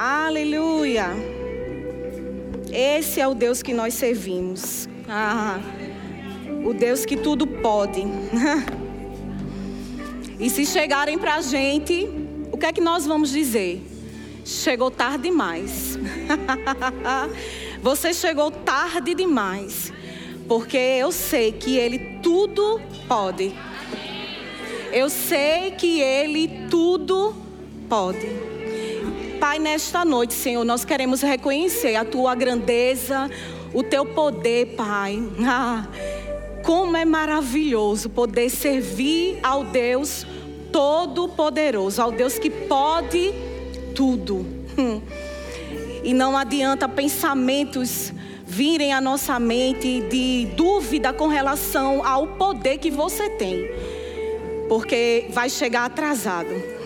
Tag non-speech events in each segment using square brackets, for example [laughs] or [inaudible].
Aleluia. Esse é o Deus que nós servimos. Ah, o Deus que tudo pode. [laughs] e se chegarem para a gente, o que é que nós vamos dizer? Chegou tarde demais. [laughs] Você chegou tarde demais. Porque eu sei que Ele tudo pode. Eu sei que Ele tudo pode. Pai, nesta noite, Senhor, nós queremos reconhecer a Tua grandeza, o Teu poder, Pai. Ah, como é maravilhoso poder servir ao Deus Todo-Poderoso, ao Deus que pode tudo. E não adianta pensamentos virem à nossa mente de dúvida com relação ao poder que você tem, porque vai chegar atrasado.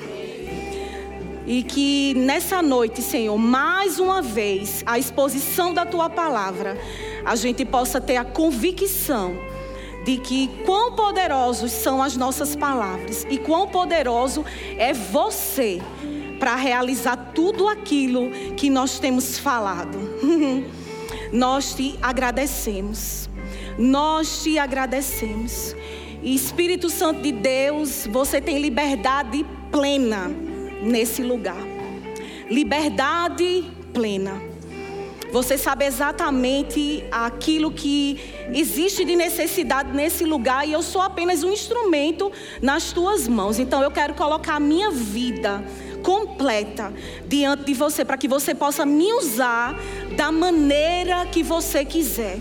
E que nessa noite, Senhor, mais uma vez, a exposição da tua palavra, a gente possa ter a convicção de que quão poderosos são as nossas palavras e quão poderoso é você para realizar tudo aquilo que nós temos falado. [laughs] Nós te agradecemos. Nós te agradecemos. E Espírito Santo de Deus, você tem liberdade plena nesse lugar. Liberdade plena. Você sabe exatamente aquilo que existe de necessidade nesse lugar e eu sou apenas um instrumento nas tuas mãos. Então eu quero colocar a minha vida completa diante de você, para que você possa me usar da maneira que você quiser.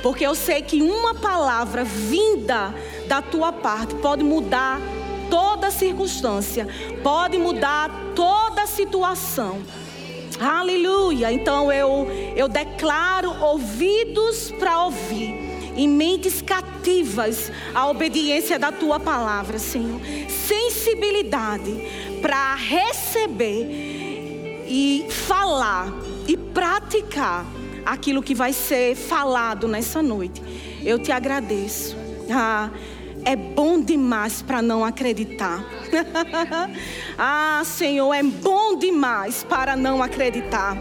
Porque eu sei que uma palavra vinda da tua parte pode mudar toda circunstância, pode mudar toda situação. Aleluia. Então eu eu declaro ouvidos para ouvir e mentes cativas à obediência da tua palavra, Senhor. Sensibilidade para receber e falar e praticar aquilo que vai ser falado nessa noite. Eu te agradeço. Ah, é bom demais para não acreditar. [laughs] ah, Senhor, é bom demais para não acreditar.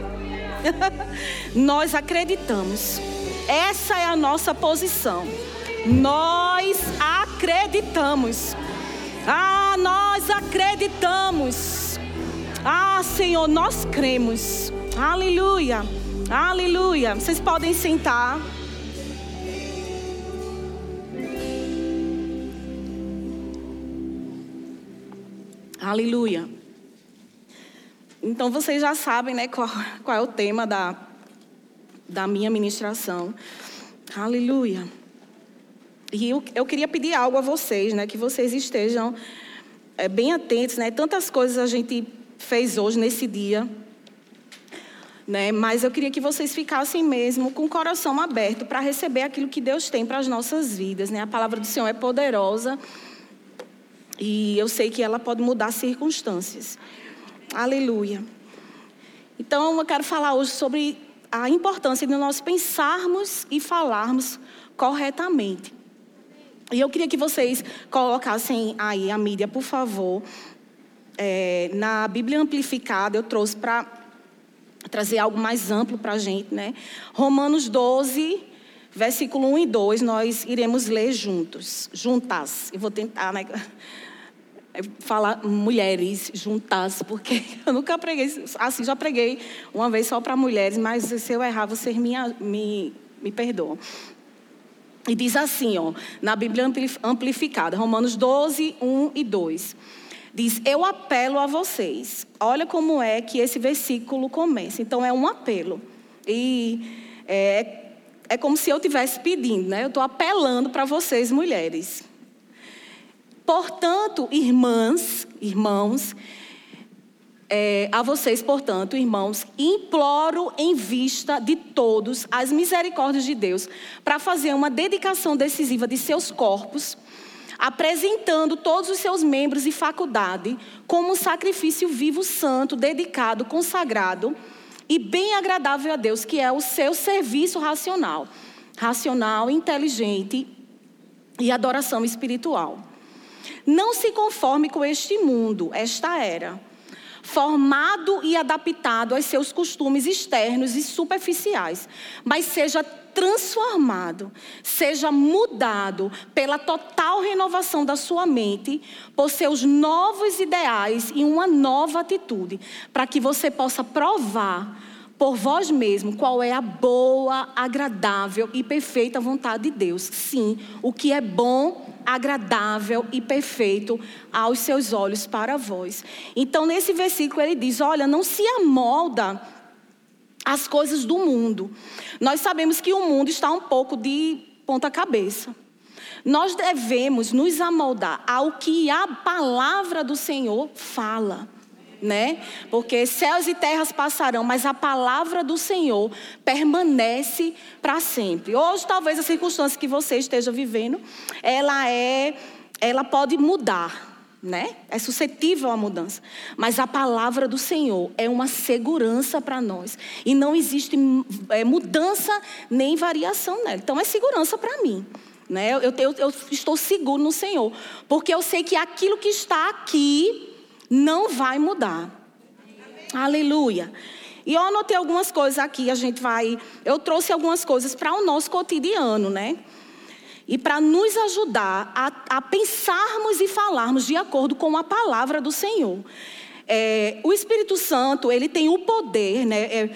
[laughs] Nós acreditamos. Essa é a nossa posição. Nós acreditamos. Ah, nós acreditamos. Ah, Senhor, nós cremos. Aleluia. Aleluia. Vocês podem sentar. Aleluia. Então vocês já sabem, né, qual, qual é o tema da, da minha ministração. Aleluia. E eu, eu queria pedir algo a vocês, né? Que vocês estejam é, bem atentos, né? Tantas coisas a gente fez hoje nesse dia, né? Mas eu queria que vocês ficassem mesmo com o coração aberto para receber aquilo que Deus tem para as nossas vidas, né? A palavra do Senhor é poderosa e eu sei que ela pode mudar circunstâncias. Aleluia. Então eu quero falar hoje sobre a importância de nós pensarmos e falarmos corretamente. E eu queria que vocês colocassem aí a mídia, por favor. É, na Bíblia Amplificada, eu trouxe para trazer algo mais amplo para a gente, né? Romanos 12, versículo 1 e 2, nós iremos ler juntos, juntas. Eu vou tentar, né? Falar mulheres juntas, porque [laughs] eu nunca preguei, assim, já preguei uma vez só para mulheres, mas se eu errar, vocês me, me, me perdoam. E diz assim, ó, na Bíblia Amplificada, Romanos 12, 1 e 2. Diz: Eu apelo a vocês. Olha como é que esse versículo começa. Então, é um apelo. E é, é como se eu estivesse pedindo, né? Eu estou apelando para vocês, mulheres. Portanto, irmãs, irmãos, é, a vocês, portanto, irmãos, imploro em vista de todos as misericórdias de Deus para fazer uma dedicação decisiva de seus corpos, apresentando todos os seus membros e faculdade como um sacrifício vivo, santo, dedicado, consagrado e bem agradável a Deus, que é o seu serviço racional, racional, inteligente e adoração espiritual. Não se conforme com este mundo, esta era formado e adaptado aos seus costumes externos e superficiais, mas seja transformado, seja mudado pela total renovação da sua mente, por seus novos ideais e uma nova atitude, para que você possa provar por vós mesmo qual é a boa, agradável e perfeita vontade de Deus. Sim, o que é bom, agradável e perfeito aos seus olhos para vós. Então, nesse versículo, ele diz: Olha, não se amolda as coisas do mundo. Nós sabemos que o mundo está um pouco de ponta-cabeça. Nós devemos nos amoldar ao que a palavra do Senhor fala né? Porque céus e terras passarão, mas a palavra do Senhor permanece para sempre. Hoje, talvez a circunstância que você esteja vivendo, ela é, ela pode mudar. Né? É suscetível à mudança. Mas a palavra do Senhor é uma segurança para nós. E não existe é, mudança nem variação nela. Então é segurança para mim. Né? Eu, eu, eu estou seguro no Senhor. Porque eu sei que aquilo que está aqui não vai mudar. Aleluia. E eu anotei algumas coisas aqui, a gente vai. Eu trouxe algumas coisas para o nosso cotidiano, né? E para nos ajudar a, a, pensarmos e falarmos de acordo com a palavra do Senhor. É, o Espírito Santo, ele tem o poder, né? É,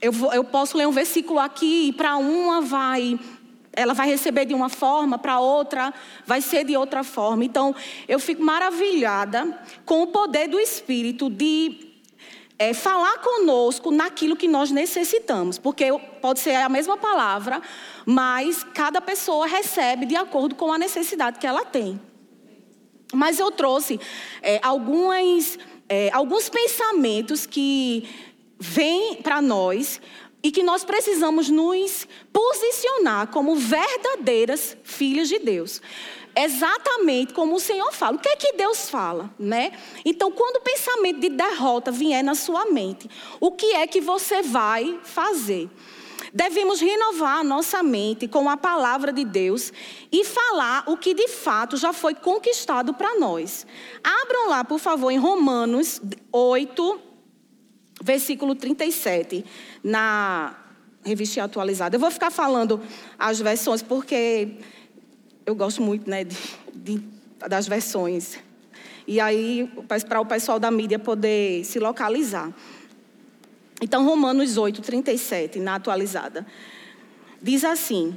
eu, eu posso ler um versículo aqui e para uma vai ela vai receber de uma forma, para outra vai ser de outra forma. Então, eu fico maravilhada com o poder do Espírito de é, falar conosco naquilo que nós necessitamos, porque pode ser a mesma palavra, mas cada pessoa recebe de acordo com a necessidade que ela tem. Mas eu trouxe é, algumas, é, alguns pensamentos que vêm para nós e que nós precisamos nos posicionar como verdadeiras filhas de Deus. Exatamente como o Senhor fala. O que é que Deus fala, né? Então, quando o pensamento de derrota vier na sua mente, o que é que você vai fazer? Devemos renovar a nossa mente com a palavra de Deus e falar o que de fato já foi conquistado para nós. Abram lá, por favor, em Romanos 8, versículo 37, na revista atualizada. Eu vou ficar falando as versões porque eu gosto muito né, de, de, das versões. E aí, para o pessoal da mídia poder se localizar. Então, Romanos 8, 37, na atualizada, diz assim: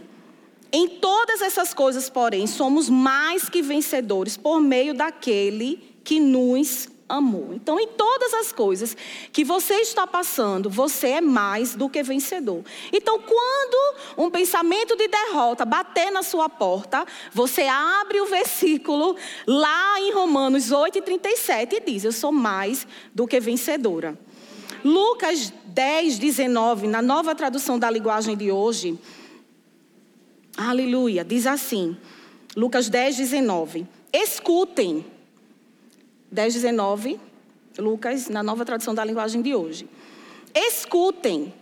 Em todas essas coisas, porém, somos mais que vencedores por meio daquele que nos amor. Então, em todas as coisas que você está passando, você é mais do que vencedor. Então, quando um pensamento de derrota bater na sua porta, você abre o versículo lá em Romanos 8:37 e diz: Eu sou mais do que vencedora. Lucas 10, 19, na nova tradução da linguagem de hoje, aleluia, diz assim, Lucas 10, 19: Escutem 10, 19, Lucas, na nova tradução da linguagem de hoje. Escutem,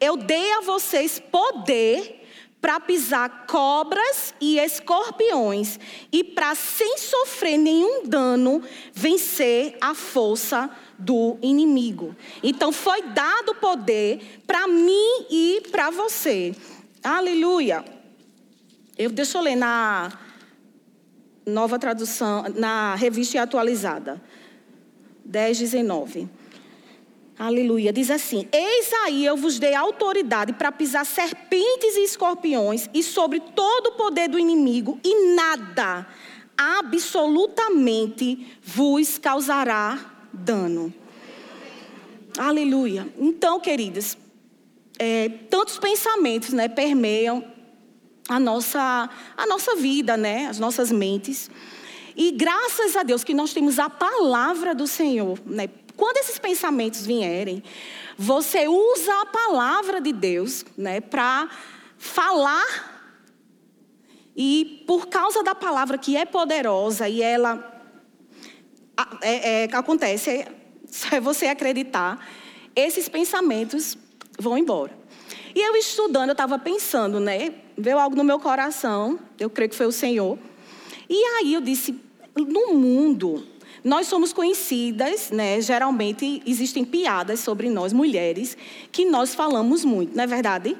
eu dei a vocês poder para pisar cobras e escorpiões e para, sem sofrer nenhum dano, vencer a força do inimigo. Então, foi dado poder para mim e para você. Aleluia. Eu, deixa eu ler na nova tradução, na revista atualizada. 10, 19. Aleluia. Diz assim: Eis aí eu vos dei autoridade para pisar serpentes e escorpiões e sobre todo o poder do inimigo, e nada, absolutamente, vos causará dano. Aleluia. Então, queridas, é, tantos pensamentos né, permeiam a nossa, a nossa vida, né? as nossas mentes. E graças a Deus que nós temos a palavra do Senhor. Né? Quando esses pensamentos vierem, você usa a palavra de Deus né, para falar. E por causa da palavra que é poderosa e ela é, é, acontece, é, você acreditar, esses pensamentos vão embora. E eu estudando, eu estava pensando, né? Veio algo no meu coração, eu creio que foi o Senhor. E aí eu disse: no mundo, nós somos conhecidas, né? Geralmente existem piadas sobre nós mulheres que nós falamos muito, não é verdade?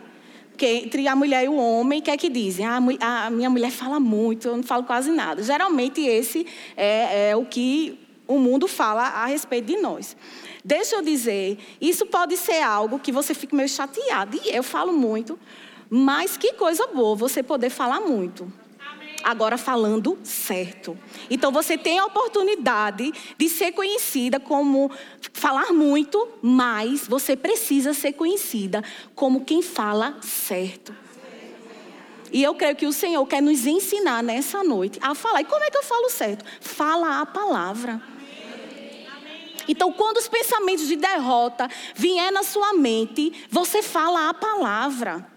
Porque entre a mulher e o homem, o que é que dizem? Ah, a minha mulher fala muito, eu não falo quase nada. Geralmente esse é, é o que o mundo fala a respeito de nós. Deixa eu dizer, isso pode ser algo que você fique meio chateado. E eu falo muito, mas que coisa boa você poder falar muito agora falando certo. Então você tem a oportunidade de ser conhecida como falar muito, mas você precisa ser conhecida como quem fala certo. E eu creio que o Senhor quer nos ensinar nessa noite a falar. E como é que eu falo certo? Fala a palavra. Então, quando os pensamentos de derrota vier na sua mente, você fala a palavra.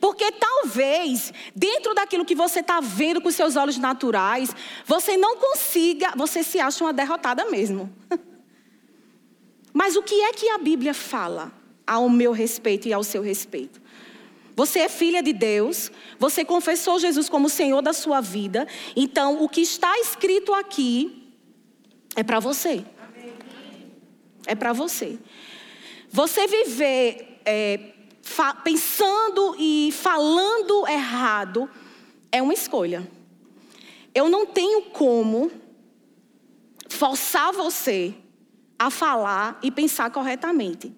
Porque talvez, dentro daquilo que você está vendo com seus olhos naturais, você não consiga, você se acha uma derrotada mesmo. [laughs] Mas o que é que a Bíblia fala ao meu respeito e ao seu respeito? Você é filha de Deus, você confessou Jesus como Senhor da sua vida, então o que está escrito aqui é para você. É para você. Você viver é, pensando e falando errado é uma escolha. Eu não tenho como forçar você a falar e pensar corretamente.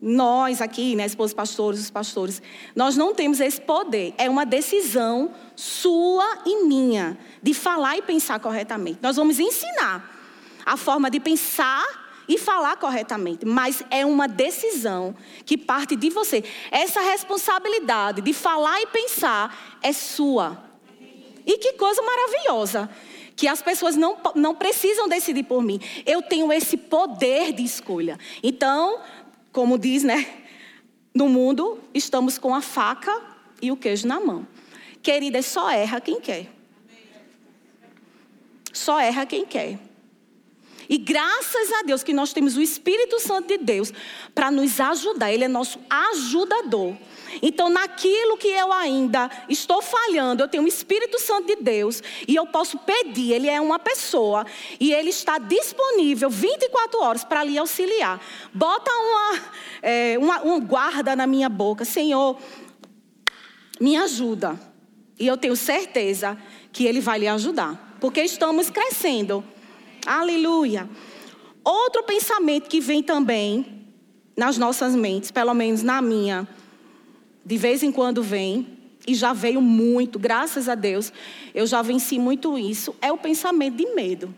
Nós aqui, né, esposos pastores, os pastores, nós não temos esse poder. É uma decisão sua e minha de falar e pensar corretamente. Nós vamos ensinar a forma de pensar e falar corretamente, mas é uma decisão que parte de você. Essa responsabilidade de falar e pensar é sua. E que coisa maravilhosa. Que as pessoas não, não precisam decidir por mim. Eu tenho esse poder de escolha. Então, como diz, né? No mundo, estamos com a faca e o queijo na mão. Querida, só erra quem quer. Só erra quem quer. E graças a Deus que nós temos o Espírito Santo de Deus para nos ajudar. Ele é nosso ajudador. Então, naquilo que eu ainda estou falhando, eu tenho o Espírito Santo de Deus e eu posso pedir. Ele é uma pessoa e ele está disponível 24 horas para lhe auxiliar. Bota uma, é, uma, um guarda na minha boca, Senhor, me ajuda. E eu tenho certeza que ele vai lhe ajudar, porque estamos crescendo. Aleluia. Outro pensamento que vem também nas nossas mentes, pelo menos na minha, de vez em quando vem, e já veio muito, graças a Deus, eu já venci muito isso, é o pensamento de medo.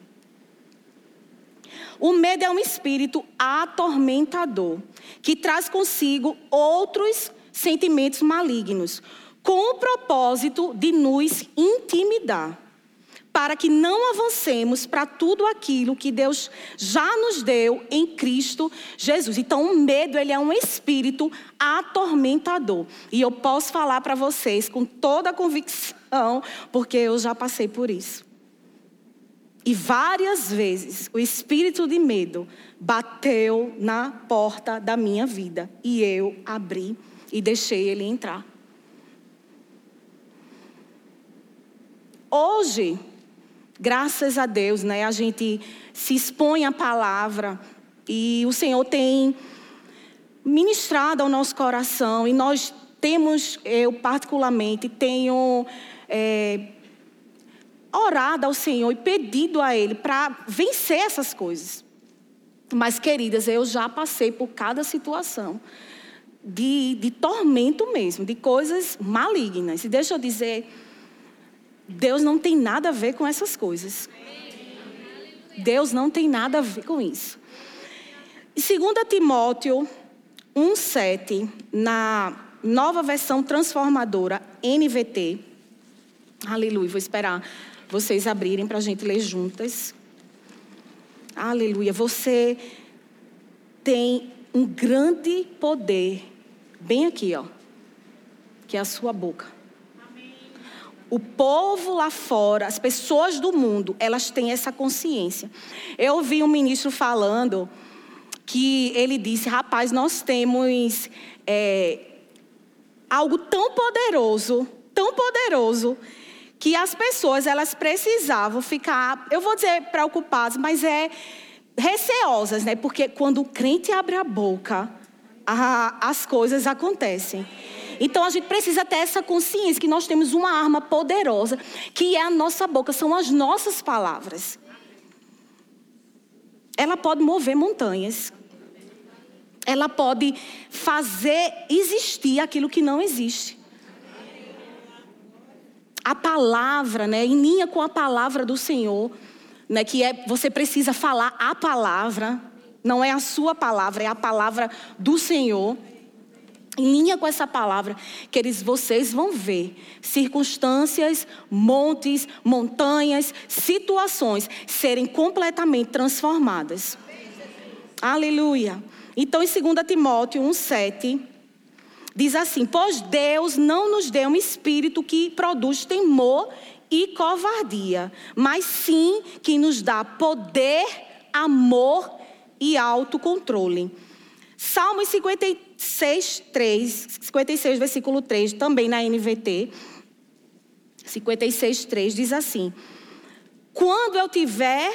O medo é um espírito atormentador, que traz consigo outros sentimentos malignos, com o propósito de nos intimidar para que não avancemos para tudo aquilo que Deus já nos deu em Cristo Jesus. Então, o medo ele é um espírito atormentador. E eu posso falar para vocês com toda a convicção, porque eu já passei por isso. E várias vezes o espírito de medo bateu na porta da minha vida e eu abri e deixei ele entrar. Hoje, graças a Deus, né, a gente se expõe à palavra e o Senhor tem ministrado ao nosso coração e nós temos, eu particularmente, tenho é, orado ao Senhor e pedido a Ele para vencer essas coisas. Mas, queridas, eu já passei por cada situação de, de tormento mesmo, de coisas malignas. E deixa eu dizer Deus não tem nada a ver com essas coisas. Deus não tem nada a ver com isso. 2 Timóteo 1,7, na nova versão transformadora NVT. Aleluia, vou esperar vocês abrirem para a gente ler juntas. Aleluia, você tem um grande poder, bem aqui, ó, que é a sua boca. O povo lá fora, as pessoas do mundo, elas têm essa consciência. Eu ouvi um ministro falando que ele disse: rapaz, nós temos é, algo tão poderoso, tão poderoso, que as pessoas elas precisavam ficar, eu vou dizer preocupadas, mas é receosas, né? Porque quando o crente abre a boca, a, as coisas acontecem. Então a gente precisa ter essa consciência que nós temos uma arma poderosa, que é a nossa boca, são as nossas palavras. Ela pode mover montanhas. Ela pode fazer existir aquilo que não existe. A palavra, né, em linha com a palavra do Senhor, né, que é você precisa falar a palavra, não é a sua palavra, é a palavra do Senhor. Em linha com essa palavra, queridos, vocês vão ver circunstâncias, montes, montanhas, situações serem completamente transformadas. Aleluia. Então, em 2 Timóteo 1,7, diz assim: Pois Deus não nos deu um espírito que produz temor e covardia, mas sim que nos dá poder, amor e autocontrole. Salmos 56, 3, 56, versículo 3, também na NVT. 56, 3 diz assim: Quando eu tiver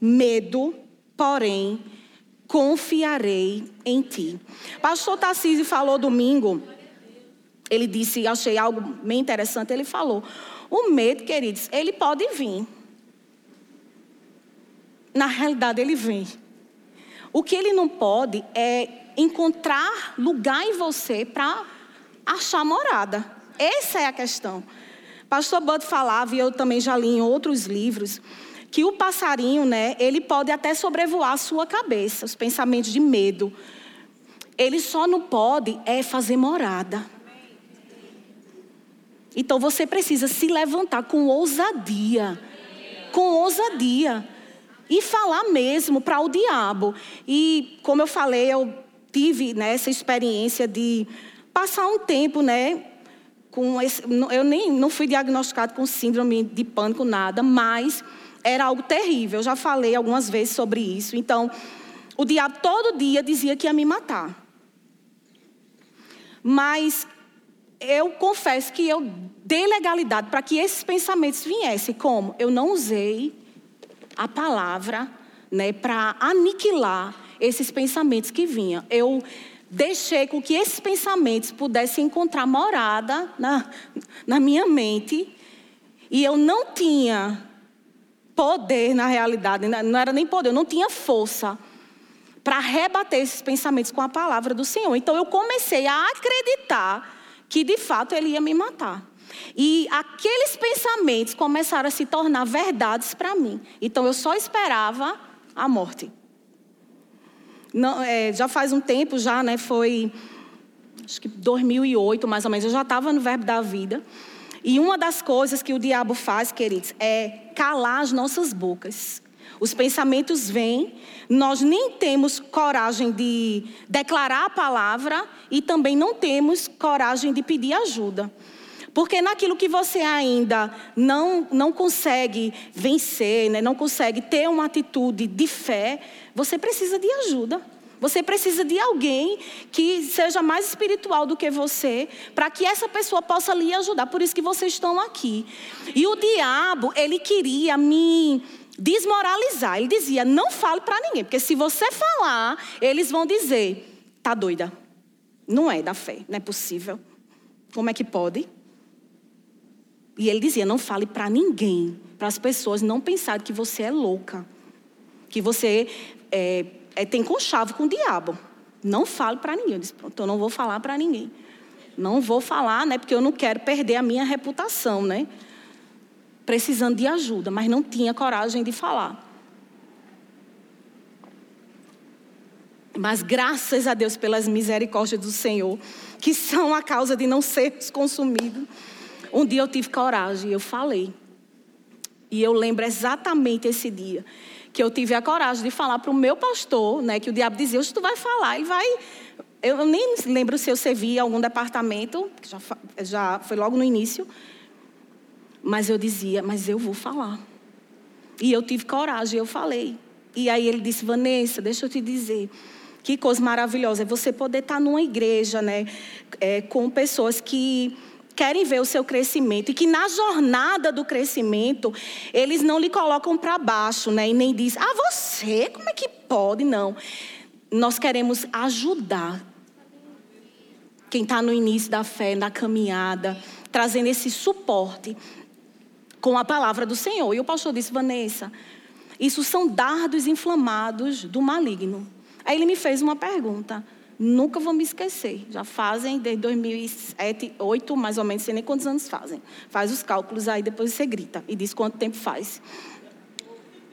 medo, porém, confiarei em ti. Pastor Tarcísio falou domingo, ele disse, achei algo bem interessante, ele falou: o medo, queridos, ele pode vir. Na realidade, ele vem. O que ele não pode é encontrar lugar em você para achar morada. Essa é a questão. Pastor Bud falava, e eu também já li em outros livros, que o passarinho, né, ele pode até sobrevoar a sua cabeça, os pensamentos de medo. Ele só não pode é fazer morada. Então você precisa se levantar com ousadia. Com ousadia. E falar mesmo para o diabo. E como eu falei, eu tive né, essa experiência de passar um tempo, né, com esse, eu nem não fui diagnosticado com síndrome de pânico nada, mas era algo terrível. Eu já falei algumas vezes sobre isso. Então, o diabo todo dia dizia que ia me matar. Mas eu confesso que eu dei legalidade para que esses pensamentos viessem. Como? Eu não usei a palavra né, para aniquilar esses pensamentos que vinham. Eu deixei com que esses pensamentos pudessem encontrar morada na, na minha mente. E eu não tinha poder, na realidade, né, não era nem poder, eu não tinha força para rebater esses pensamentos com a palavra do Senhor. Então eu comecei a acreditar que de fato ele ia me matar. E aqueles pensamentos começaram a se tornar verdades para mim. Então eu só esperava a morte. Não, é, já faz um tempo já, né? Foi acho que 2008 mais ou menos. Eu já estava no Verbo da Vida. E uma das coisas que o diabo faz, queridos, é calar as nossas bocas. Os pensamentos vêm, nós nem temos coragem de declarar a palavra e também não temos coragem de pedir ajuda. Porque naquilo que você ainda não, não consegue vencer, né, não consegue ter uma atitude de fé, você precisa de ajuda. Você precisa de alguém que seja mais espiritual do que você, para que essa pessoa possa lhe ajudar. Por isso que vocês estão aqui. E o diabo, ele queria me desmoralizar. Ele dizia: não fale para ninguém, porque se você falar, eles vão dizer: tá doida. Não é da fé, não é possível. Como é que pode? E ele dizia: não fale para ninguém, para as pessoas não pensarem que você é louca, que você é, é, tem conchavo com o diabo. Não fale para ninguém. Eu disse: pronto, eu não vou falar para ninguém. Não vou falar, né, porque eu não quero perder a minha reputação, né? Precisando de ajuda, mas não tinha coragem de falar. Mas graças a Deus pelas misericórdias do Senhor, que são a causa de não sermos consumidos. Um dia eu tive coragem, eu falei. E eu lembro exatamente esse dia que eu tive a coragem de falar para o meu pastor, né, que o diabo dizia: "Hoje tu vai falar, ele vai eu nem lembro se eu servia em algum departamento, já, já foi logo no início. Mas eu dizia, mas eu vou falar. E eu tive coragem, eu falei. E aí ele disse, Vanessa, deixa eu te dizer. Que coisa maravilhosa é você poder estar numa igreja, né, é, com pessoas que querem ver o seu crescimento e que na jornada do crescimento eles não lhe colocam para baixo, né? E nem diz: "Ah, você, como é que pode?" Não. Nós queremos ajudar quem está no início da fé, na caminhada, trazendo esse suporte com a palavra do Senhor. E o pastor disse: "Vanessa, isso são dardos inflamados do maligno." Aí ele me fez uma pergunta. Nunca vou me esquecer. Já fazem desde 2007, 2008, mais ou menos, sei nem quantos anos fazem. Faz os cálculos aí, depois você grita e diz quanto tempo faz.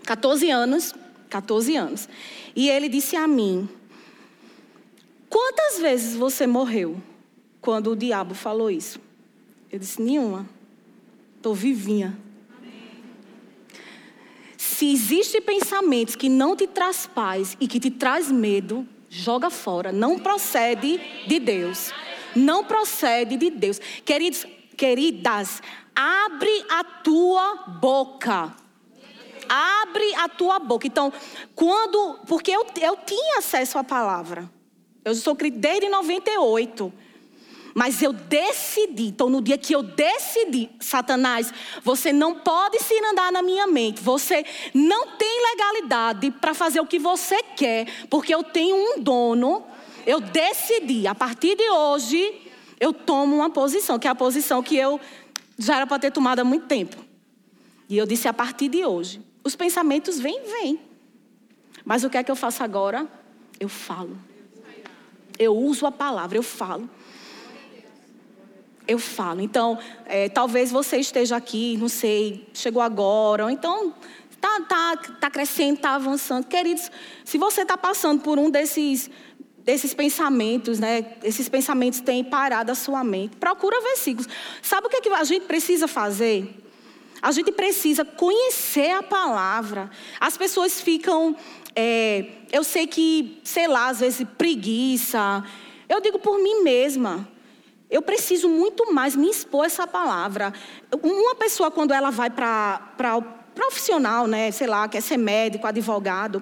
14 anos, 14 anos. E ele disse a mim: Quantas vezes você morreu quando o diabo falou isso? Eu disse: Nenhuma. Estou vivinha. Se existem pensamentos que não te traz paz e que te traz medo, joga fora. Não procede de Deus. Não procede de Deus. Queridos, queridas, abre a tua boca. Abre a tua boca. Então, quando. Porque eu, eu tinha acesso à palavra. Eu sou desde 98. Mas eu decidi, então no dia que eu decidi, Satanás, você não pode se andar na minha mente. Você não tem legalidade para fazer o que você quer, porque eu tenho um dono. Eu decidi, a partir de hoje, eu tomo uma posição, que é a posição que eu já era para ter tomado há muito tempo. E eu disse a partir de hoje. Os pensamentos vêm, vêm. Mas o que é que eu faço agora? Eu falo. Eu uso a palavra, eu falo eu falo. Então, é, talvez você esteja aqui, não sei, chegou agora, ou então está tá, tá crescendo, está avançando. Queridos, se você está passando por um desses, desses pensamentos, né? Esses pensamentos têm parado a sua mente. Procura versículos. Sabe o que, é que a gente precisa fazer? A gente precisa conhecer a palavra. As pessoas ficam. É, eu sei que, sei lá, às vezes preguiça. Eu digo por mim mesma. Eu preciso muito mais me expor essa palavra. Uma pessoa, quando ela vai para o profissional, né, sei lá, quer ser médico, advogado,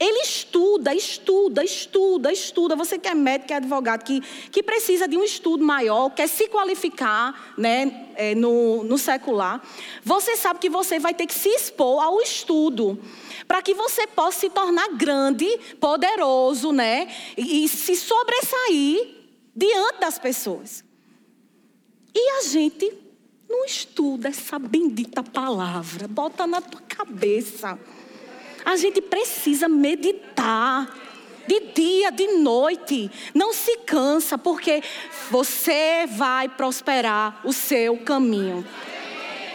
ele estuda, estuda, estuda, estuda. Você que é médico, que é advogado, que, que precisa de um estudo maior, quer se qualificar né, é, no, no secular, você sabe que você vai ter que se expor ao estudo para que você possa se tornar grande, poderoso, né? E, e se sobressair diante das pessoas. E a gente não estuda essa bendita palavra, bota na tua cabeça. A gente precisa meditar. De dia, de noite, não se cansa, porque você vai prosperar o seu caminho.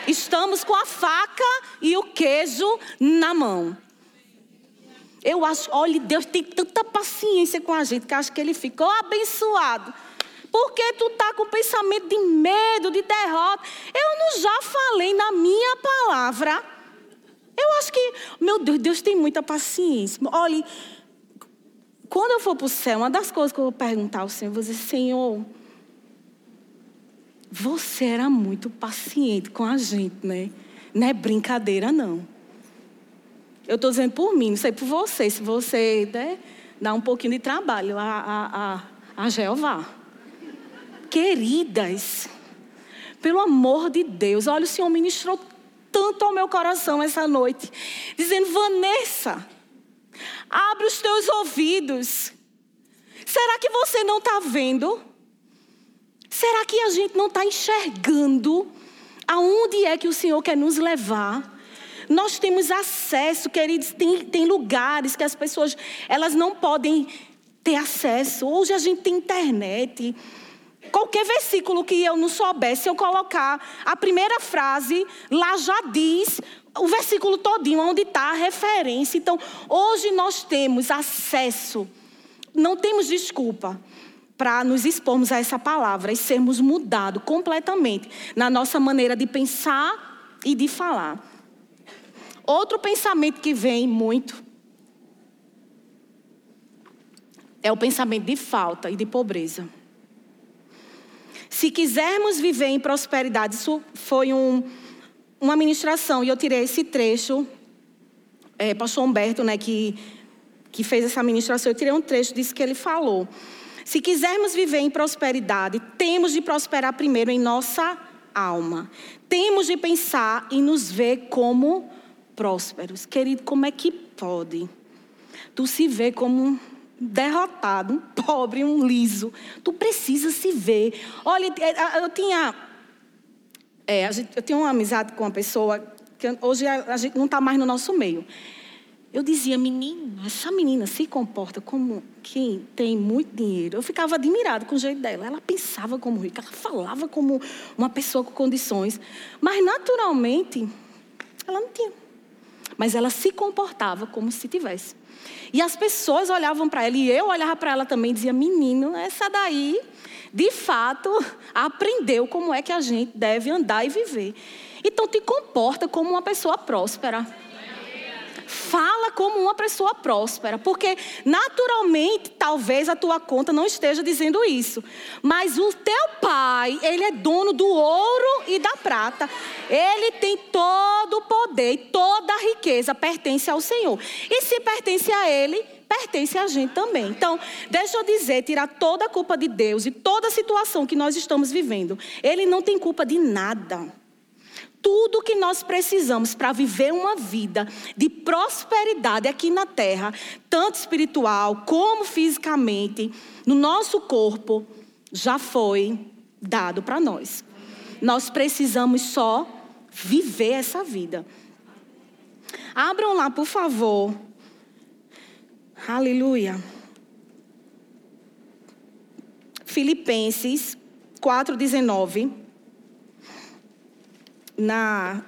Estamos com a faca e o queijo na mão. Eu acho, olha, Deus tem tanta paciência com a gente que acho que ele ficou abençoado. Porque tu tá com pensamento de medo, de derrota. Eu não já falei na minha palavra. Eu acho que, meu Deus, Deus tem muita paciência. Olha, quando eu for para o céu, uma das coisas que eu vou perguntar ao Senhor, eu vou dizer, Senhor, você era muito paciente com a gente, né? Não é brincadeira, não. Eu estou dizendo por mim, não sei por você. Se você né, dá um pouquinho de trabalho a, a, a, a Jeová. Queridas, pelo amor de Deus, olha, o Senhor ministrou tanto ao meu coração essa noite, dizendo: Vanessa, abre os teus ouvidos. Será que você não está vendo? Será que a gente não está enxergando aonde é que o Senhor quer nos levar? Nós temos acesso, queridos, tem, tem lugares que as pessoas elas não podem ter acesso. Hoje a gente tem internet. Qualquer versículo que eu não soubesse, eu colocar a primeira frase, lá já diz o versículo todinho, onde está a referência. Então, hoje nós temos acesso, não temos desculpa para nos expormos a essa palavra e sermos mudados completamente na nossa maneira de pensar e de falar. Outro pensamento que vem muito é o pensamento de falta e de pobreza. Se quisermos viver em prosperidade, isso foi um, uma ministração, e eu tirei esse trecho, é, pastor Humberto, né, que, que fez essa ministração, eu tirei um trecho disso que ele falou. Se quisermos viver em prosperidade, temos de prosperar primeiro em nossa alma. Temos de pensar e nos ver como prósperos. Querido, como é que pode? Tu se vê como um derrotado, um pobre, um liso. Tu precisa se ver. Olha, é, eu tinha. É, eu tinha uma amizade com uma pessoa que hoje a gente não está mais no nosso meio. Eu dizia, menina, essa menina se comporta como quem tem muito dinheiro. Eu ficava admirada com o jeito dela. Ela pensava como rica, ela falava como uma pessoa com condições. Mas, naturalmente, ela não tinha. Mas ela se comportava como se tivesse. E as pessoas olhavam para ela, e eu olhava para ela também e dizia: menino, essa daí, de fato, aprendeu como é que a gente deve andar e viver. Então, te comporta como uma pessoa próspera. Fala como uma pessoa próspera, porque naturalmente talvez a tua conta não esteja dizendo isso, mas o teu pai, ele é dono do ouro e da prata. Ele tem todo o poder e toda a riqueza pertence ao Senhor. E se pertence a ele, pertence a gente também. Então, deixa eu dizer, tirar toda a culpa de Deus e toda a situação que nós estamos vivendo. Ele não tem culpa de nada tudo que nós precisamos para viver uma vida de prosperidade aqui na terra, tanto espiritual como fisicamente, no nosso corpo, já foi dado para nós. Nós precisamos só viver essa vida. Abram lá, por favor. Aleluia. Filipenses 4,19 na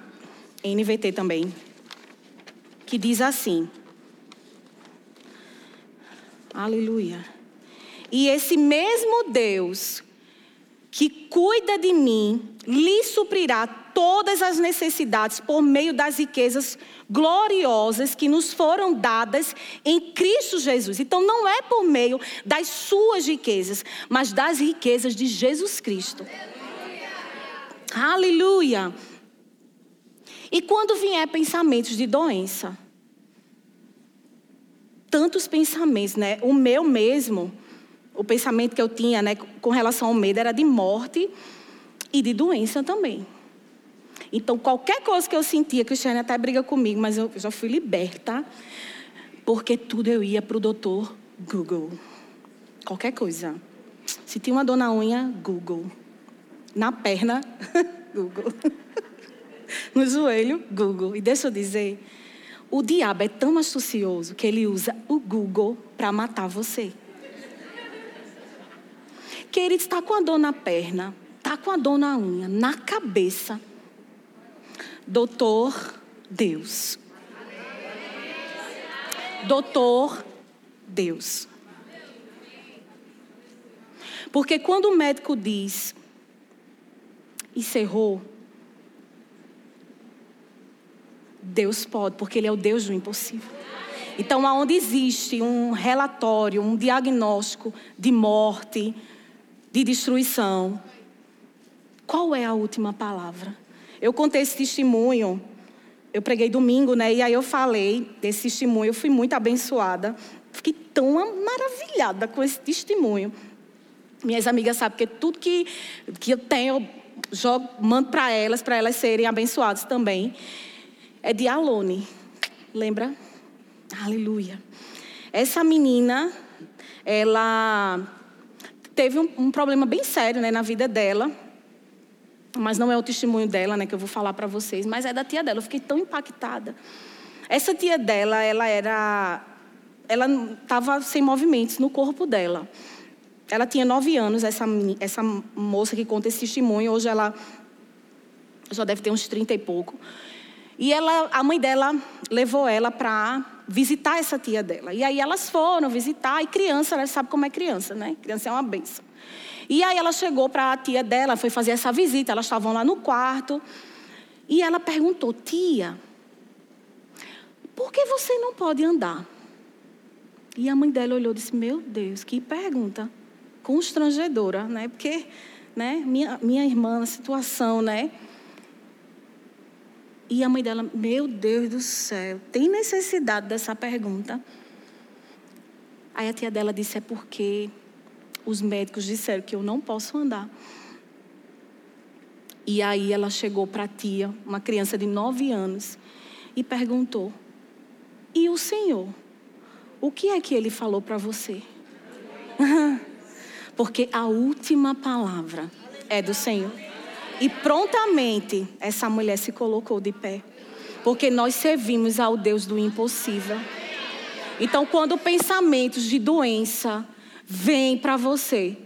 NVT também, que diz assim: Aleluia. E esse mesmo Deus que cuida de mim, lhe suprirá todas as necessidades por meio das riquezas gloriosas que nos foram dadas em Cristo Jesus. Então não é por meio das suas riquezas, mas das riquezas de Jesus Cristo. Aleluia. Aleluia. E quando vier pensamentos de doença, tantos pensamentos, né? O meu mesmo, o pensamento que eu tinha, né, com relação ao medo era de morte e de doença também. Então, qualquer coisa que eu sentia, Cristiane até briga comigo, mas eu já fui liberta, porque tudo eu ia para o doutor Google. Qualquer coisa. Se tinha uma dor na unha, Google. Na perna, [laughs] Google. [laughs] no joelho, Google. E deixa eu dizer, o diabo é tão astucioso que ele usa o Google para matar você. Querido, está com a dor na perna, está com a dor na unha, na cabeça. Doutor Deus. Doutor Deus. Porque quando o médico diz, encerrou, Deus pode, porque Ele é o Deus do impossível. Então, aonde existe um relatório, um diagnóstico de morte, de destruição, qual é a última palavra? Eu contei esse testemunho, eu preguei domingo, né? E aí eu falei desse testemunho, eu fui muito abençoada. Fiquei tão maravilhada com esse testemunho. Minhas amigas sabem que tudo que, que eu tenho, eu jogo, mando para elas, para elas serem abençoadas também é de Alone. Lembra? Aleluia. Essa menina, ela teve um, um problema bem sério né, na vida dela. Mas não é o testemunho dela, né, que eu vou falar para vocês, mas é da tia dela. Eu fiquei tão impactada. Essa tia dela, ela era, ela estava sem movimentos no corpo dela. Ela tinha nove anos, essa, essa moça que conta esse testemunho. Hoje ela já deve ter uns trinta e pouco. E ela, a mãe dela levou ela para visitar essa tia dela. E aí elas foram visitar, e criança, ela sabe como é criança, né? Criança é uma benção. E aí ela chegou para a tia dela, foi fazer essa visita, elas estavam lá no quarto. E ela perguntou, tia, por que você não pode andar? E a mãe dela olhou e disse, meu Deus, que pergunta constrangedora, né? Porque, né, minha, minha irmã, na situação, né? E a mãe dela, meu Deus do céu, tem necessidade dessa pergunta? Aí a tia dela disse: é porque os médicos disseram que eu não posso andar. E aí ela chegou para a tia, uma criança de nove anos, e perguntou: E o senhor? O que é que ele falou para você? [laughs] Porque a última palavra é do Senhor. E prontamente essa mulher se colocou de pé. Porque nós servimos ao Deus do impossível. Então, quando pensamentos de doença vêm para você,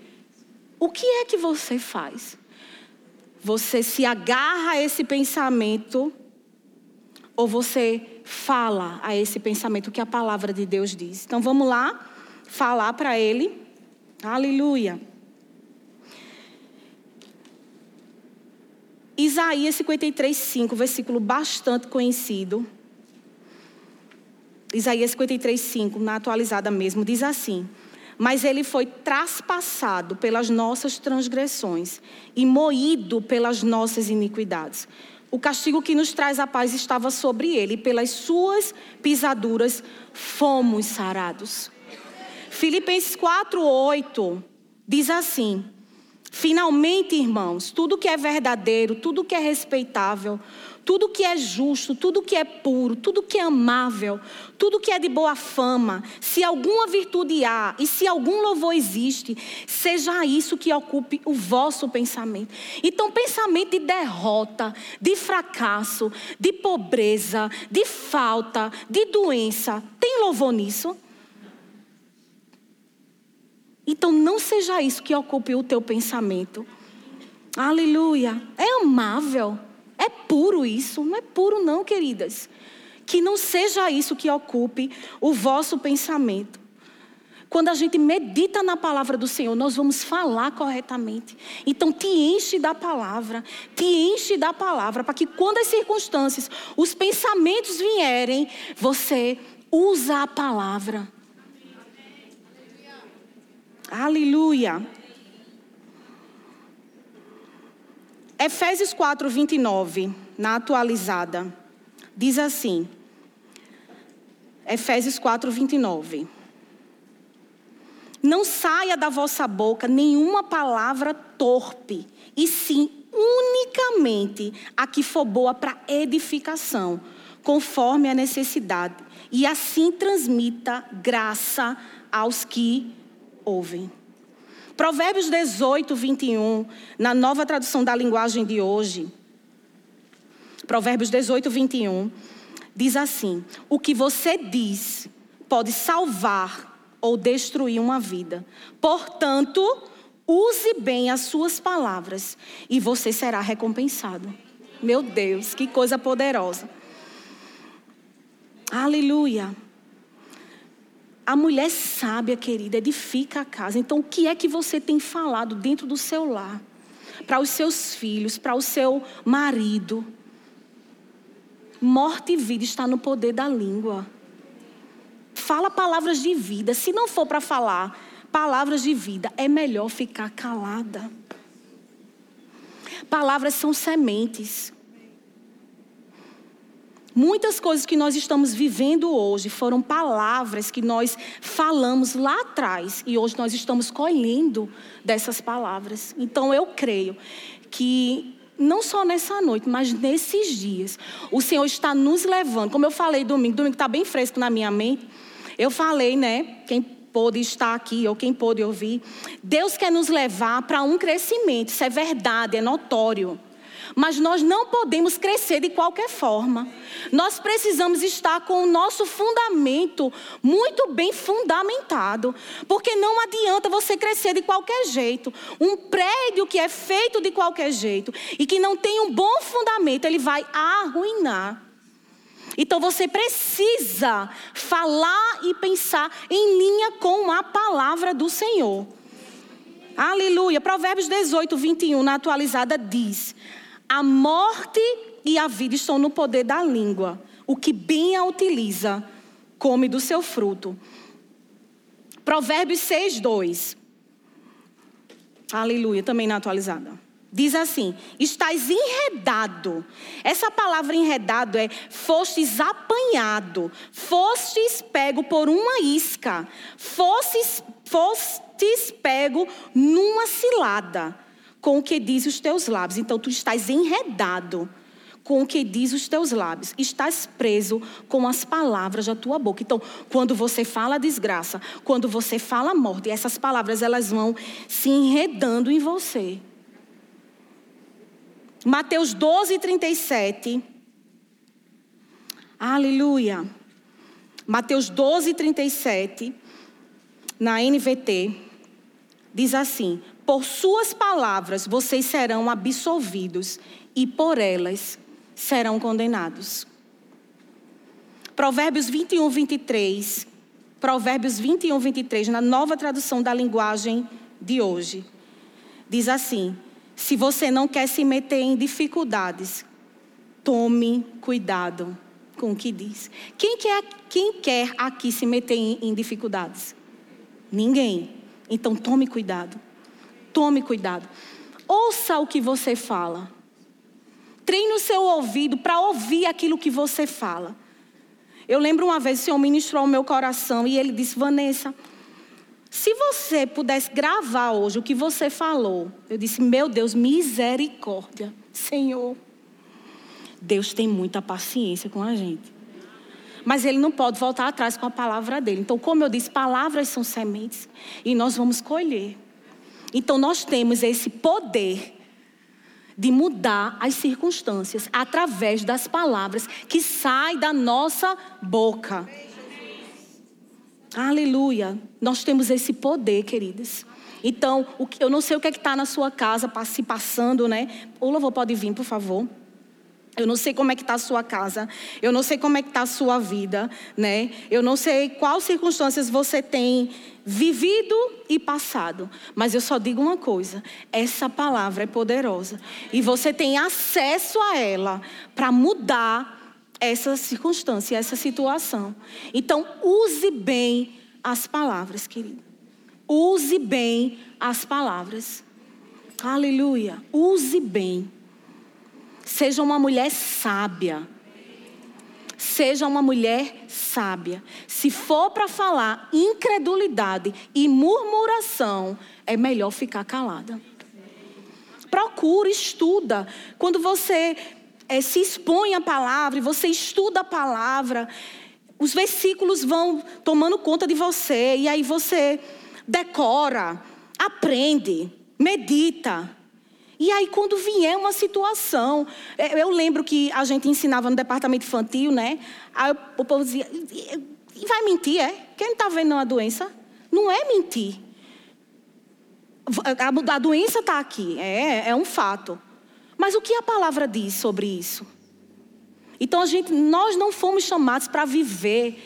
o que é que você faz? Você se agarra a esse pensamento ou você fala a esse pensamento que a palavra de Deus diz? Então vamos lá falar para ele. Aleluia. Isaías 53, 5, versículo bastante conhecido. Isaías 53, 5, na atualizada mesmo, diz assim: Mas ele foi traspassado pelas nossas transgressões e moído pelas nossas iniquidades. O castigo que nos traz a paz estava sobre ele, e pelas suas pisaduras fomos sarados. Filipenses 4, 8 diz assim: Finalmente, irmãos, tudo que é verdadeiro, tudo que é respeitável, tudo que é justo, tudo que é puro, tudo que é amável, tudo que é de boa fama, se alguma virtude há e se algum louvor existe, seja isso que ocupe o vosso pensamento. Então, pensamento de derrota, de fracasso, de pobreza, de falta, de doença, tem louvor nisso? Então não seja isso que ocupe o teu pensamento. Aleluia. É amável. É puro isso. Não é puro, não, queridas. Que não seja isso que ocupe o vosso pensamento. Quando a gente medita na palavra do Senhor, nós vamos falar corretamente. Então, te enche da palavra, te enche da palavra, para que quando as circunstâncias, os pensamentos vierem, você usa a palavra. Aleluia. Efésios 4, 29, na atualizada, diz assim. Efésios 4, 29. Não saia da vossa boca nenhuma palavra torpe, e sim unicamente a que for boa para edificação, conforme a necessidade, e assim transmita graça aos que ouvem. Provérbios 18, 21, na nova tradução da linguagem de hoje. Provérbios 18, 21, diz assim: O que você diz pode salvar ou destruir uma vida. Portanto, use bem as suas palavras e você será recompensado. Meu Deus, que coisa poderosa. Aleluia. A mulher sábia, querida, edifica a casa. Então, o que é que você tem falado dentro do seu lar? Para os seus filhos, para o seu marido. Morte e vida está no poder da língua. Fala palavras de vida. Se não for para falar palavras de vida, é melhor ficar calada. Palavras são sementes. Muitas coisas que nós estamos vivendo hoje foram palavras que nós falamos lá atrás e hoje nós estamos colhendo dessas palavras. Então eu creio que não só nessa noite, mas nesses dias, o Senhor está nos levando. Como eu falei domingo, domingo está bem fresco na minha mente. Eu falei, né? Quem pôde estar aqui ou quem pôde ouvir. Deus quer nos levar para um crescimento. Isso é verdade, é notório. Mas nós não podemos crescer de qualquer forma. Nós precisamos estar com o nosso fundamento muito bem fundamentado. Porque não adianta você crescer de qualquer jeito. Um prédio que é feito de qualquer jeito e que não tem um bom fundamento, ele vai arruinar. Então você precisa falar e pensar em linha com a palavra do Senhor. Aleluia. Provérbios 18, 21, na atualizada, diz: a morte e a vida estão no poder da língua. O que bem a utiliza, come do seu fruto. Provérbios 6, 2. Aleluia, também na atualizada. Diz assim: estás enredado. Essa palavra enredado é fostes apanhado, fostes pego por uma isca, fostes, fostes pego numa cilada, com o que diz os teus lábios. Então tu estás enredado com o que diz os teus lábios. Estás preso com as palavras da tua boca. Então, quando você fala desgraça, quando você fala morte, essas palavras elas vão se enredando em você. Mateus 12, 37. Aleluia. Mateus 12, 37. Na NVT. Diz assim: Por suas palavras vocês serão absolvidos, e por elas serão condenados. Provérbios 21, 23. Provérbios 21, 23, na nova tradução da linguagem de hoje. Diz assim: se você não quer se meter em dificuldades, tome cuidado com o que diz. Quem quer, quem quer aqui se meter em, em dificuldades? Ninguém. Então tome cuidado. Tome cuidado. Ouça o que você fala. Treine o seu ouvido para ouvir aquilo que você fala. Eu lembro uma vez o Senhor ministrou ao meu coração e ele disse: Vanessa, se você pudesse gravar hoje o que você falou, eu disse: Meu Deus, misericórdia, Senhor. Deus tem muita paciência com a gente. Mas Ele não pode voltar atrás com a palavra dele. Então, como eu disse, palavras são sementes e nós vamos colher. Então, nós temos esse poder de mudar as circunstâncias através das palavras que saem da nossa boca. Aleluia. Nós temos esse poder, queridas. Então, eu não sei o que é está na sua casa se passando, né? O louvor pode vir, por favor. Eu não sei como é que está a sua casa. Eu não sei como é que está a sua vida, né? Eu não sei quais circunstâncias você tem vivido e passado. Mas eu só digo uma coisa: essa palavra é poderosa. E você tem acesso a ela para mudar essa circunstância, essa situação. Então, use bem as palavras, querido. Use bem as palavras. Aleluia. Use bem. Seja uma mulher sábia. Seja uma mulher sábia. Se for para falar incredulidade e murmuração, é melhor ficar calada. Procura, estuda. Quando você é, se expõe à palavra e você estuda a palavra, os versículos vão tomando conta de você e aí você decora, aprende, medita. E aí, quando vier uma situação, é, eu lembro que a gente ensinava no departamento infantil, né? Aí o povo dizia: vai mentir, é? Quem não está vendo a doença? Não é mentir. A, doença está aqui, é, é um fato. Mas o que a palavra diz sobre isso? Então a gente, nós não fomos chamados para viver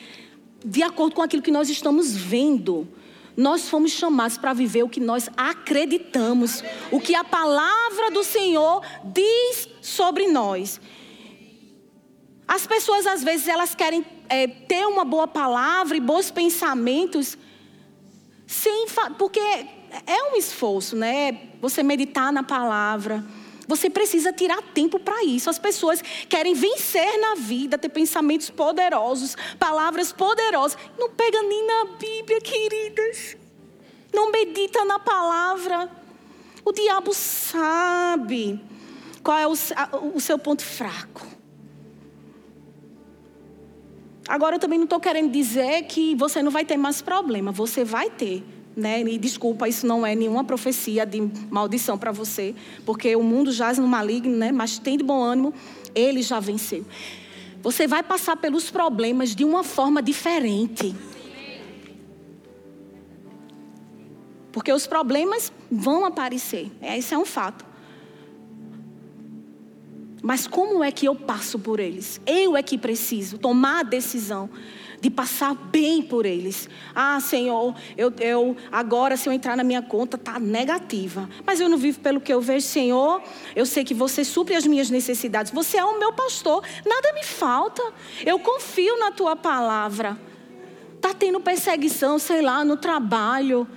de acordo com aquilo que nós estamos vendo. Nós fomos chamados para viver o que nós acreditamos, o que a palavra do Senhor diz sobre nós. As pessoas às vezes elas querem é, ter uma boa palavra e bons pensamentos, sem porque é um esforço, né? Você meditar na palavra você precisa tirar tempo para isso. As pessoas querem vencer na vida, ter pensamentos poderosos, palavras poderosas. Não pega nem na Bíblia, queridas. Não medita na palavra. O diabo sabe qual é o, seu ponto fraco. Agora eu também não estou querendo dizer que você não vai ter mais problema. Você vai ter né? E desculpa, isso não é nenhuma profecia de maldição para você, porque o mundo jaz no maligno, né? Mas tem de bom ânimo, ele já venceu. Você vai passar pelos problemas de uma forma diferente. Porque os problemas vão aparecer, esse é um fato. Mas como é que eu passo por eles? Eu é que preciso tomar a decisão de passar bem por eles. Ah, Senhor, eu, eu agora se eu entrar na minha conta tá negativa, mas eu não vivo pelo que eu vejo, Senhor. Eu sei que você supre as minhas necessidades. Você é o meu pastor, nada me falta. Eu confio na tua palavra. Tá tendo perseguição, sei lá, no trabalho,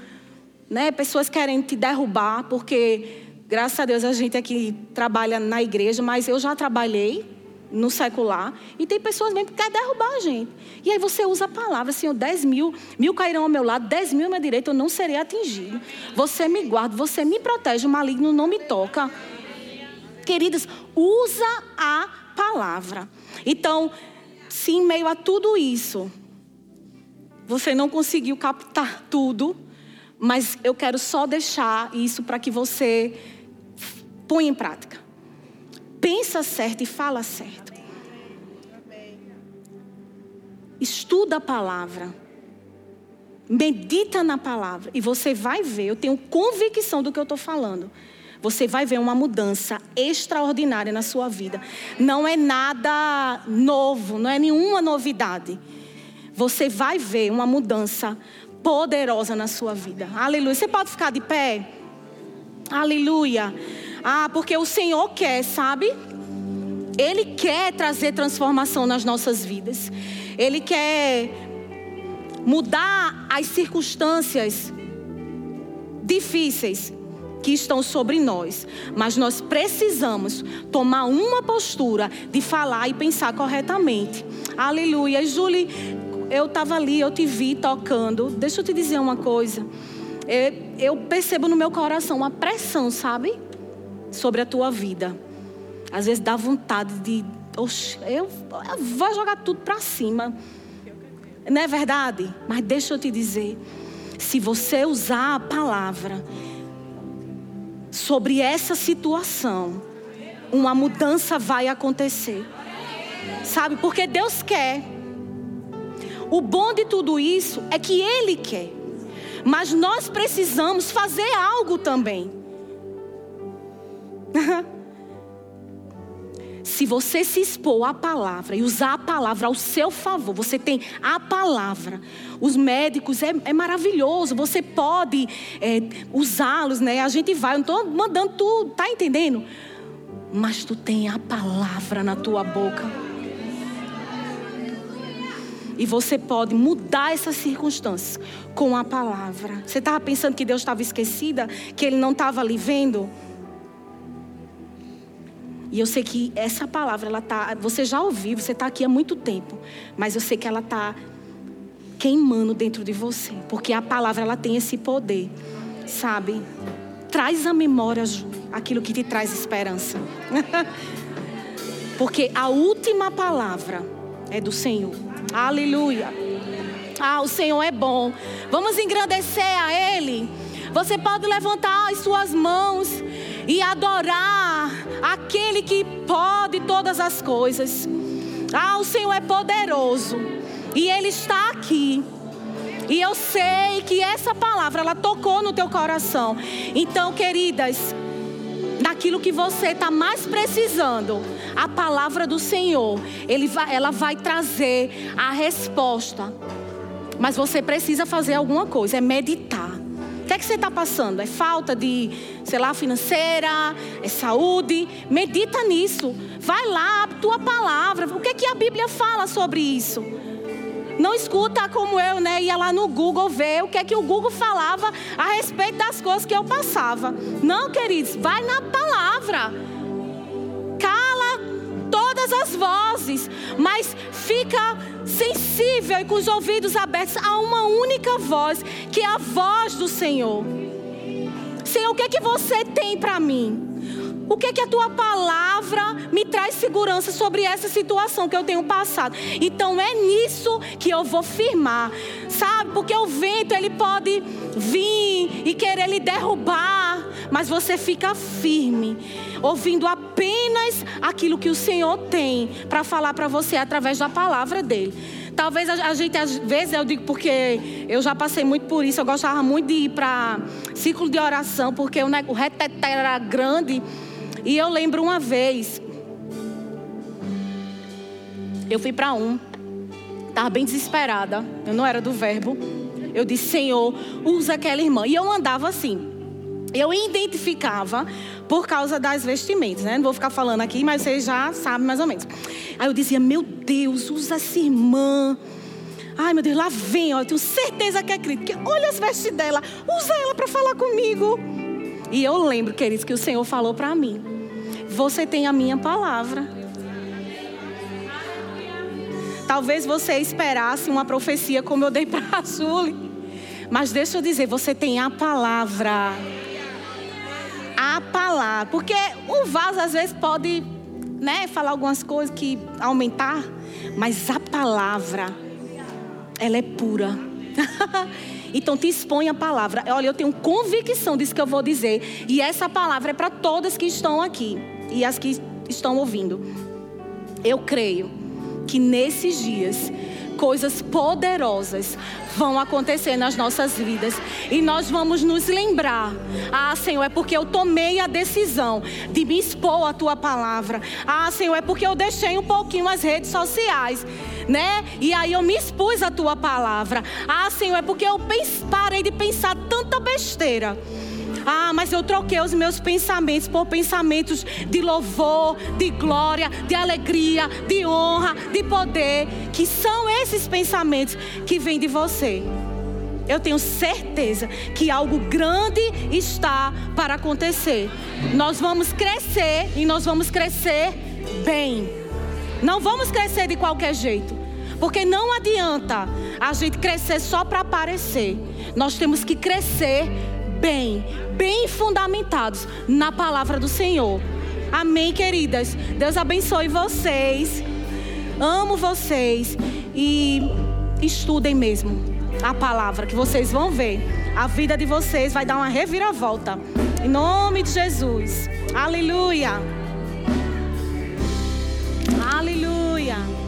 né? Pessoas querem te derrubar porque Graças a Deus a gente aqui trabalha na igreja, mas eu já trabalhei no secular e tem pessoas mesmo que querem derrubar a gente. E aí você usa a palavra, Senhor, 10 mil, mil cairão ao meu lado, 10 mil à minha direita, eu não serei atingido. Você me guarda, você me protege, o maligno não me toca. Queridas, usa a palavra. Então, se em meio a tudo isso, você não conseguiu captar tudo, mas eu quero só deixar isso para que você ponha em prática. Pensa certo e fala certo. Estuda a palavra. Medita na palavra. E você vai ver, eu tenho convicção do que eu estou falando. Você vai ver uma mudança extraordinária na sua vida. Não é nada novo, não é nenhuma novidade. Você vai ver uma mudança poderosa na sua vida. Aleluia. Você pode ficar de pé? Aleluia. Ah, porque o Senhor quer, sabe? Ele quer trazer transformação nas nossas vidas. Ele quer mudar as circunstâncias difíceis que estão sobre nós, mas nós precisamos tomar uma postura de falar e pensar corretamente. Aleluia. Julie, eu estava ali, eu te vi tocando. Deixa eu te dizer uma coisa. É, eu percebo no meu coração uma pressão, sabe? Sobre a tua vida. Às vezes dá vontade de. Oxe, eu, eu vou jogar tudo para cima. Não é verdade? Mas deixa eu te dizer. Se você usar a palavra sobre essa situação, uma mudança vai acontecer. Sabe? Porque Deus quer. O bom de tudo isso é que Ele quer. Mas nós precisamos fazer algo também. [laughs] se você se expor à palavra e usar a palavra ao seu favor, você tem a palavra. Os médicos é, é maravilhoso, você pode é, usá-los, né? A gente vai, eu não estou mandando tu, tá entendendo? Mas tu tem a palavra na tua boca. E você pode mudar essas circunstâncias com a palavra. Você estava pensando que Deus estava esquecida, que Ele não estava ali vendo? E eu sei que essa palavra, ela tá, você já ouviu, você está aqui há muito tempo, mas eu sei que ela está queimando dentro de você, porque a palavra ela tem esse poder, sabe? Traz a memória, Ju, aquilo que te traz esperança. [laughs] porque a última palavra é do Senhor. Aleluia. Ah, o Senhor é bom. Vamos engrandecer a Ele. Você pode levantar as suas mãos e adorar aquele que pode todas as coisas. Ah, o Senhor é poderoso e Ele está aqui. E eu sei que essa palavra ela tocou no teu coração. Então, queridas, naquilo que você está mais precisando, a palavra do Senhor, vai, ela vai trazer a resposta. Mas você precisa fazer alguma coisa, é meditar. Que é que você está passando? É falta de, sei lá, financeira? É saúde? Medita nisso. Vai lá, tua palavra. O que é que a Bíblia fala sobre isso? Não escuta como eu, né? Ia lá no Google ver o que é que o Google falava a respeito das coisas que eu passava. Não, queridos, vai na palavra. Todas as vozes, mas fica sensível e com os ouvidos abertos a uma única voz, que é a voz do Senhor. Senhor, o que é que você tem para mim? O que é que a tua palavra me traz segurança sobre essa situação que eu tenho passado? Então é nisso que eu vou firmar, sabe? Porque o vento ele pode vir e querer lhe derrubar, mas você fica firme, ouvindo apenas aquilo que o Senhor tem para falar para você através da palavra dele. Talvez a, gente, às vezes, eu digo porque eu já passei muito por isso, eu gostava muito de ir para ciclo de oração, porque o, reteté era grande. E eu lembro uma vez, eu fui para um, estava bem desesperada, eu não era do verbo. Eu disse, Senhor, usa aquela irmã. E eu andava assim. Eu identificava por causa das vestimentas, né? Não vou ficar falando aqui, mas vocês já sabem mais ou menos. Aí eu dizia, meu Deus, usa essa irmã. Ai, meu Deus, lá vem, ó, eu tenho certeza que é crítica. Olha as vestes dela, usa ela para falar comigo. E eu lembro, queridos, que o Senhor falou para mim: Você tem a minha palavra. Talvez você esperasse uma profecia como eu dei para a [laughs] Julie. Mas deixa eu dizer, você tem a palavra. A palavra. Porque o vaso às vezes pode né, falar algumas coisas que aumentar. Mas a palavra, ela é pura. [laughs] então te expõe a palavra. Olha, eu tenho convicção disso que eu vou dizer. E essa palavra é para todas que estão aqui e as que estão ouvindo. Eu creio que nesses dias coisas poderosas vão acontecer nas nossas vidas. E nós vamos nos lembrar: ah, Senhor, é porque eu tomei a decisão de me expor à tua palavra. Ah, Senhor, é porque eu deixei um pouquinho as redes sociais. Né? E aí eu me expus à tua palavra. Ah, Senhor, é porque eu parei de pensar tanta besteira. Ah, mas eu troquei os meus pensamentos por pensamentos de louvor, de glória, de alegria, de honra, de poder, que são esses pensamentos que vêm de você. Eu tenho certeza que algo grande está para acontecer. Nós vamos crescer e nós vamos crescer bem. Não vamos crescer de qualquer jeito. Porque não adianta a gente crescer só para aparecer. Nós temos que crescer bem, bem fundamentados na palavra do Senhor. Amém, queridas? Deus abençoe vocês. Amo vocês. E estudem mesmo a palavra, que vocês vão ver. A vida de vocês vai dar uma reviravolta. Em nome de Jesus. Aleluia. Aleluia.